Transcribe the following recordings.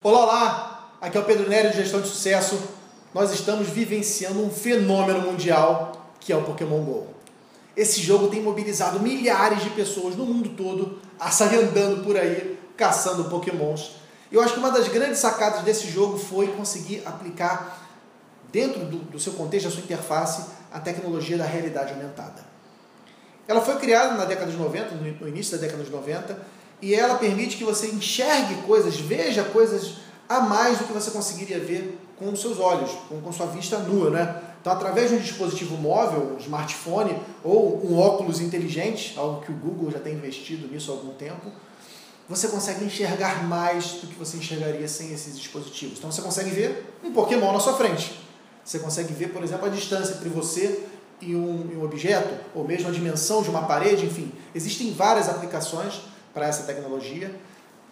Olá, olá! Aqui é o Pedro Nery de Gestão de Sucesso. Nós estamos vivenciando um fenômeno mundial que é o Pokémon GO. Esse jogo tem mobilizado milhares de pessoas no mundo todo andando por aí, caçando Pokémons. Eu acho que uma das grandes sacadas desse jogo foi conseguir aplicar, dentro do, do seu contexto, da sua interface, a tecnologia da realidade aumentada. Ela foi criada na década de 90, no início da década de 90, e ela permite que você enxergue coisas, veja coisas a mais do que você conseguiria ver com os seus olhos, com, com sua vista nua, né? Então, através de um dispositivo móvel, um smartphone ou um óculos inteligente, algo que o Google já tem investido nisso há algum tempo, você consegue enxergar mais do que você enxergaria sem esses dispositivos. Então, você consegue ver um Pokémon na sua frente. Você consegue ver, por exemplo, a distância entre você e um, e um objeto, ou mesmo a dimensão de uma parede, enfim. Existem várias aplicações para essa tecnologia.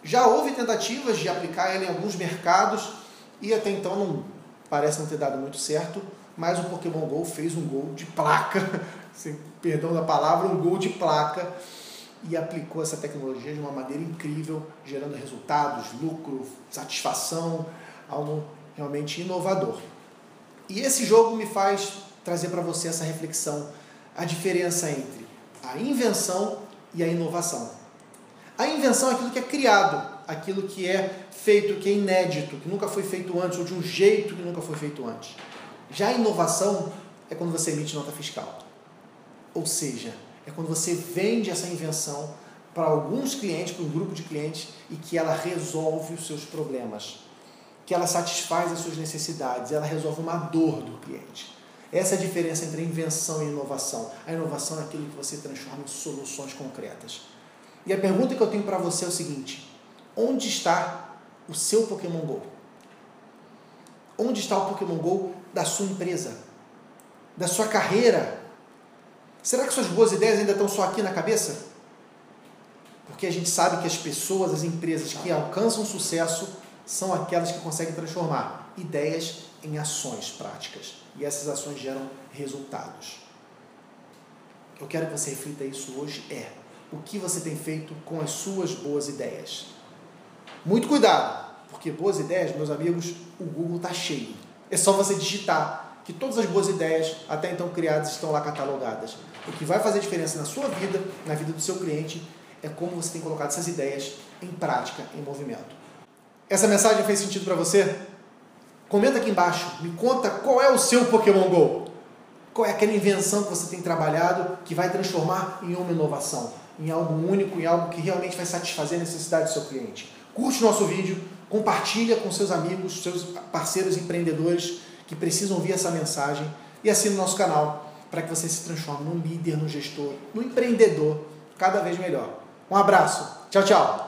Já houve tentativas de aplicar ela em alguns mercados e até então não parece não ter dado muito certo, mas o Pokémon Go fez um gol de placa, sem perdão da palavra, um gol de placa e aplicou essa tecnologia de uma maneira incrível, gerando resultados, lucro, satisfação, algo realmente inovador. E esse jogo me faz trazer para você essa reflexão, a diferença entre a invenção e a inovação. A invenção é aquilo que é criado, aquilo que é feito, que é inédito, que nunca foi feito antes, ou de um jeito que nunca foi feito antes. Já a inovação é quando você emite nota fiscal. Ou seja, é quando você vende essa invenção para alguns clientes, para um grupo de clientes, e que ela resolve os seus problemas, que ela satisfaz as suas necessidades, ela resolve uma dor do cliente. Essa é a diferença entre invenção e inovação. A inovação é aquilo que você transforma em soluções concretas. E a pergunta que eu tenho para você é o seguinte: onde está o seu Pokémon Go? Onde está o Pokémon Go da sua empresa? Da sua carreira? Será que suas boas ideias ainda estão só aqui na cabeça? Porque a gente sabe que as pessoas, as empresas que alcançam sucesso são aquelas que conseguem transformar ideias em ações práticas. E essas ações geram resultados. Eu quero que você reflita isso hoje é o que você tem feito com as suas boas ideias. Muito cuidado, porque boas ideias, meus amigos, o Google está cheio. É só você digitar que todas as boas ideias até então criadas estão lá catalogadas. O que vai fazer diferença na sua vida, na vida do seu cliente, é como você tem colocado essas ideias em prática, em movimento. Essa mensagem fez sentido para você? Comenta aqui embaixo, me conta qual é o seu Pokémon Go. Qual é aquela invenção que você tem trabalhado que vai transformar em uma inovação? Em algo único, em algo que realmente vai satisfazer a necessidade do seu cliente. Curte nosso vídeo, compartilha com seus amigos, seus parceiros empreendedores que precisam ouvir essa mensagem e assine o nosso canal para que você se transforme num líder, num gestor, num empreendedor cada vez melhor. Um abraço. Tchau, tchau.